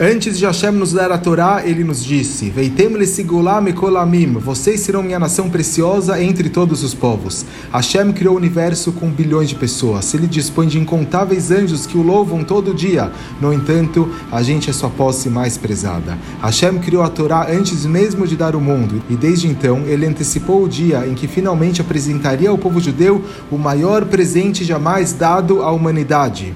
Antes de Hashem nos dar a Torá, ele nos disse: Veitem lesigulam kolamim, vocês serão minha nação preciosa entre todos os povos. Hashem criou o universo com bilhões de pessoas. Ele dispõe de incontáveis anjos que o louvam todo dia. No entanto, a gente é sua posse mais prezada. Hashem criou a Torá antes mesmo de dar o mundo, e desde então ele antecipou o dia em que finalmente apresentaria ao povo judeu o maior presente jamais dado à humanidade.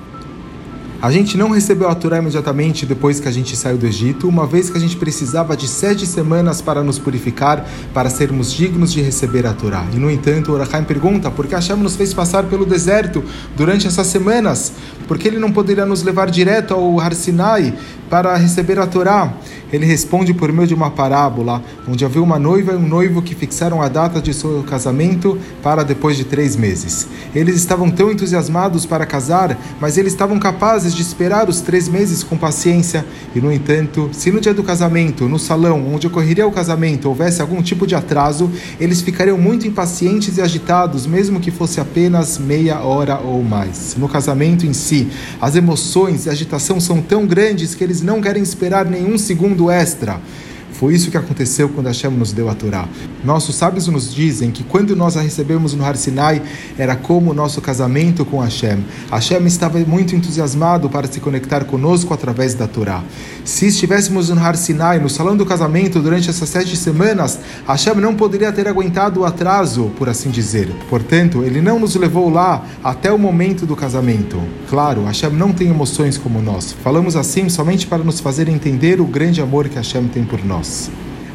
A gente não recebeu a Torá imediatamente depois que a gente saiu do Egito, uma vez que a gente precisava de sete semanas para nos purificar, para sermos dignos de receber a Torá. E no entanto, Orachaim pergunta por que Hashem nos fez passar pelo deserto durante essas semanas? Por que ele não poderia nos levar direto ao Har Sinai para receber a Torá? Ele responde por meio de uma parábola, onde havia uma noiva e um noivo que fixaram a data de seu casamento para depois de três meses. Eles estavam tão entusiasmados para casar, mas eles estavam capazes de esperar os três meses com paciência. E, no entanto, se no dia do casamento, no salão onde ocorreria o casamento, houvesse algum tipo de atraso, eles ficariam muito impacientes e agitados, mesmo que fosse apenas meia hora ou mais. No casamento em si, as emoções e agitação são tão grandes que eles não querem esperar nenhum segundo extra. Foi isso que aconteceu quando Hashem nos deu a Torá. Nossos sábios nos dizem que quando nós a recebemos no Har Sinai, era como o nosso casamento com Hashem. Hashem estava muito entusiasmado para se conectar conosco através da Torá. Se estivéssemos no Har Sinai, no salão do casamento, durante essas sete semanas, Hashem não poderia ter aguentado o atraso, por assim dizer. Portanto, ele não nos levou lá até o momento do casamento. Claro, Hashem não tem emoções como nós. Falamos assim somente para nos fazer entender o grande amor que Hashem tem por nós.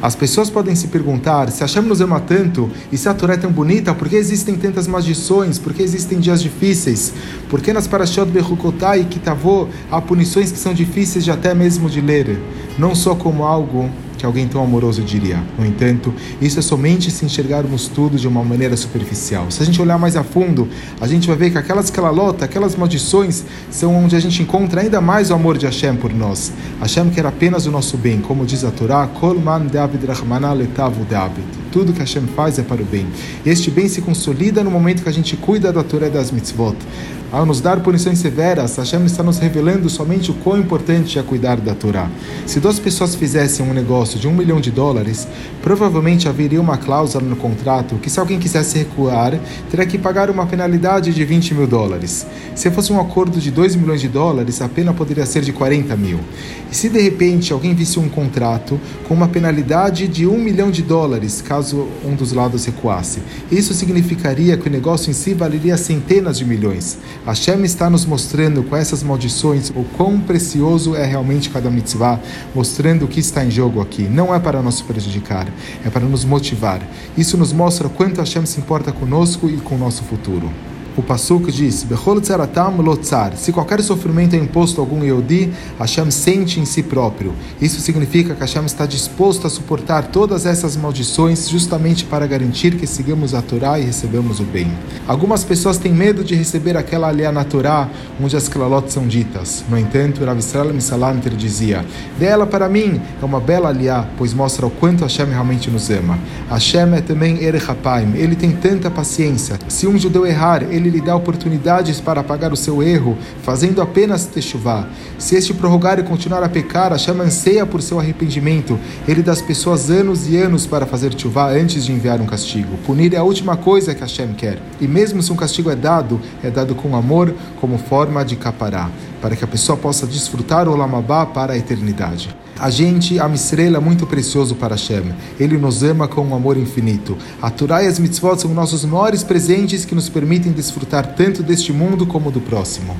As pessoas podem se perguntar se Hashem nos ama tanto e se a Torá é tão bonita, por que existem tantas maldições, por que existem dias difíceis, por que nas Parashot Bechukotai e Kitavô há punições que são difíceis de até mesmo de ler, não só como algo que alguém tão amoroso diria. No entanto, isso é somente se enxergarmos tudo de uma maneira superficial. Se a gente olhar mais a fundo, a gente vai ver que aquelas lota, aquelas maldições, são onde a gente encontra ainda mais o amor de Hashem por nós. Hashem quer apenas o nosso bem, como diz a Torá, Kol David letavu David. Tudo que Hashem faz é para o bem. Este bem se consolida no momento que a gente cuida da Torá das mitzvot. Ao nos dar punições severas, Hashem está nos revelando somente o quão importante é cuidar da Torá. Se duas pessoas fizessem um negócio de um milhão de dólares, provavelmente haveria uma cláusula no contrato que, se alguém quisesse recuar, teria que pagar uma penalidade de 20 mil dólares. Se fosse um acordo de 2 milhões de dólares, a pena poderia ser de 40 mil. E se de repente alguém visse um contrato com uma penalidade de 1 milhão de dólares, caso um dos lados recuasse, isso significaria que o negócio em si valeria centenas de milhões. Hashem está nos mostrando com essas maldições o quão precioso é realmente cada mitzvah, mostrando o que está em jogo aqui. Não é para nos prejudicar, é para nos motivar. Isso nos mostra quanto Hashem se importa conosco e com o nosso futuro. O Pasuk diz: Se qualquer sofrimento é imposto a algum Yehudi, Hashem sente em si próprio. Isso significa que Hashem está disposto a suportar todas essas maldições justamente para garantir que sigamos a Torá e recebamos o bem. Algumas pessoas têm medo de receber aquela aliá na Torá onde as klalot são ditas. No entanto, Rav Israel Misalanter dizia: Dê ela para mim, é uma bela aliá, pois mostra o quanto Hashem realmente nos ama. Hashem é também Erechapaim, ele tem tanta paciência. Se um judeu errar, ele ele lhe dá oportunidades para apagar o seu erro, fazendo apenas techuvá. Se este prorrogar e continuar a pecar, Hashem anseia por seu arrependimento. Ele dá às pessoas anos e anos para fazer chuvá antes de enviar um castigo. Punir é a última coisa que Hashem quer. E mesmo se um castigo é dado, é dado com amor, como forma de capará, para que a pessoa possa desfrutar o lamabá para a eternidade. A gente, a Misrela, é muito precioso para Hashem. Ele nos ama com um amor infinito. A Torá e as mitzvot são nossos maiores presentes que nos permitem desfrutar tanto deste mundo como do próximo.